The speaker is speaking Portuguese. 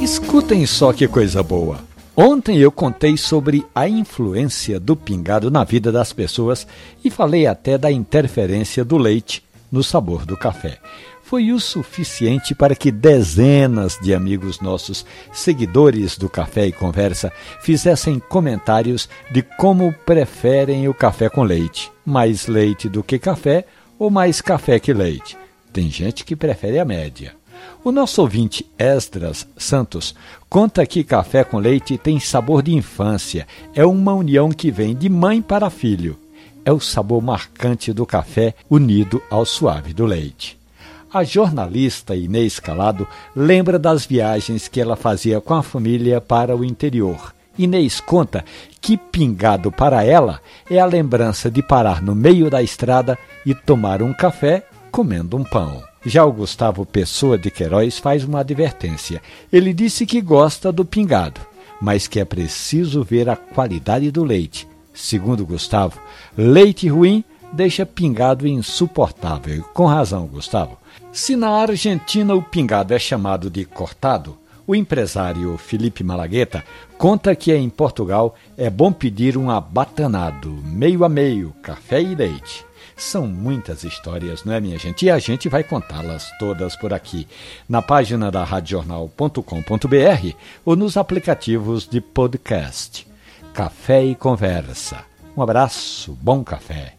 Escutem só que coisa boa. Ontem eu contei sobre a influência do pingado na vida das pessoas e falei até da interferência do leite no sabor do café. Foi o suficiente para que dezenas de amigos nossos, seguidores do Café e Conversa, fizessem comentários de como preferem o café com leite. Mais leite do que café ou mais café que leite? Tem gente que prefere a média. O nosso ouvinte Esdras Santos conta que café com leite tem sabor de infância. É uma união que vem de mãe para filho. É o sabor marcante do café unido ao suave do leite. A jornalista Inês Calado lembra das viagens que ela fazia com a família para o interior. Inês conta que pingado para ela é a lembrança de parar no meio da estrada e tomar um café comendo um pão. Já o Gustavo Pessoa de Queiroz faz uma advertência. Ele disse que gosta do pingado, mas que é preciso ver a qualidade do leite. Segundo Gustavo, leite ruim deixa pingado insuportável. Com razão, Gustavo. Se na Argentina o pingado é chamado de cortado, o empresário Felipe Malagueta conta que em Portugal é bom pedir um abatanado, meio a meio, café e leite. São muitas histórias, não é, minha gente? E a gente vai contá-las todas por aqui, na página da radiojornal.com.br ou nos aplicativos de podcast. Café e Conversa. Um abraço, bom café.